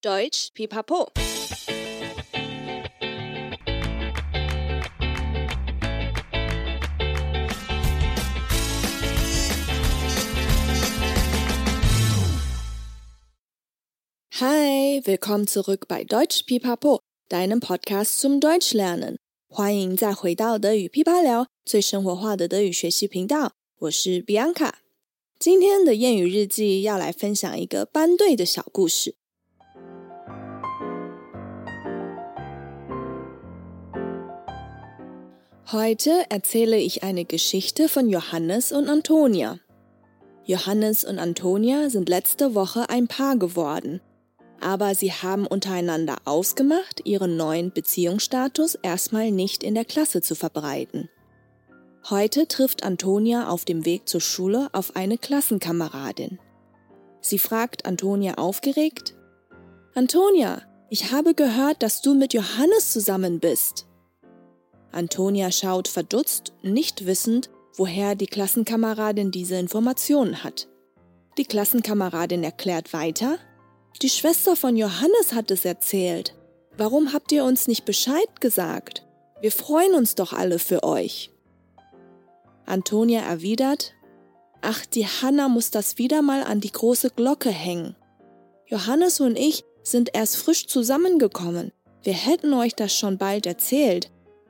Deutsch Pipapo。Hi, willkommen zurück bei Deutsch Pipapo, deinem Podcast zum Deutsch lernen。欢迎再回到德语噼啪聊，最生活化的德语学习频道。我是 Bianca。今天的谚语日记要来分享一个班队的小故事。Heute erzähle ich eine Geschichte von Johannes und Antonia. Johannes und Antonia sind letzte Woche ein Paar geworden, aber sie haben untereinander ausgemacht, ihren neuen Beziehungsstatus erstmal nicht in der Klasse zu verbreiten. Heute trifft Antonia auf dem Weg zur Schule auf eine Klassenkameradin. Sie fragt Antonia aufgeregt, Antonia, ich habe gehört, dass du mit Johannes zusammen bist. Antonia schaut verdutzt, nicht wissend, woher die Klassenkameradin diese Informationen hat. Die Klassenkameradin erklärt weiter, die Schwester von Johannes hat es erzählt. Warum habt ihr uns nicht Bescheid gesagt? Wir freuen uns doch alle für euch. Antonia erwidert, Ach, die Hanna muss das wieder mal an die große Glocke hängen. Johannes und ich sind erst frisch zusammengekommen. Wir hätten euch das schon bald erzählt.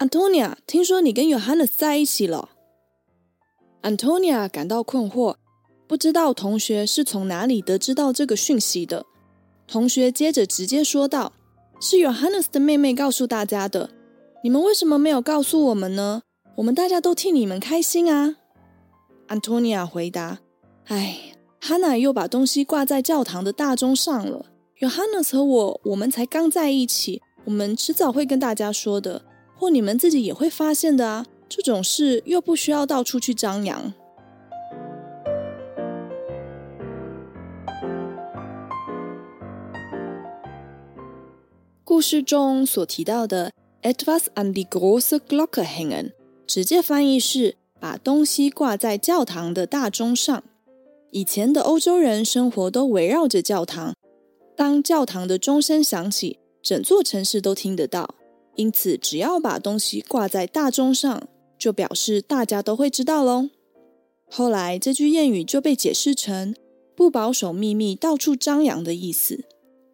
，Antonia，听说你跟 Johannes 在一起了？”Antonia 感到困惑，不知道同学是从哪里得知到这个讯息的。同学接着直接说道：“是 Johannes 的妹妹告诉大家的。你们为什么没有告诉我们呢？我们大家都替你们开心啊！” Antonia 回答：“哎，Hanna 又把东西挂在教堂的大钟上了。Johannes 和我，我们才刚在一起，我们迟早会跟大家说的，或你们自己也会发现的啊。这种事又不需要到处去张扬。”故事中所提到的 “etwas an die große Glocke hängen”，直接翻译是。把东西挂在教堂的大钟上。以前的欧洲人生活都围绕着教堂，当教堂的钟声响起，整座城市都听得到。因此，只要把东西挂在大钟上，就表示大家都会知道喽。后来，这句谚语就被解释成不保守秘密、到处张扬的意思。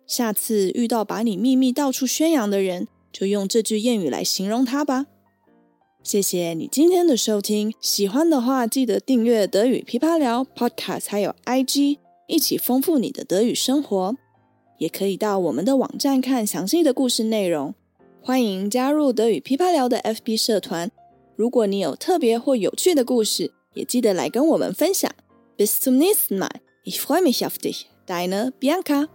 下次遇到把你秘密到处宣扬的人，就用这句谚语来形容他吧。谢谢你今天的收听，喜欢的话记得订阅德语噼啪聊 Podcast，还有 IG，一起丰富你的德语生活。也可以到我们的网站看详细的故事内容。欢迎加入德语噼啪聊的 FB 社团。如果你有特别或有趣的故事，也记得来跟我们分享。Bis zum nächsten Mal. Ich freue mich auf dich. Deine Bianca.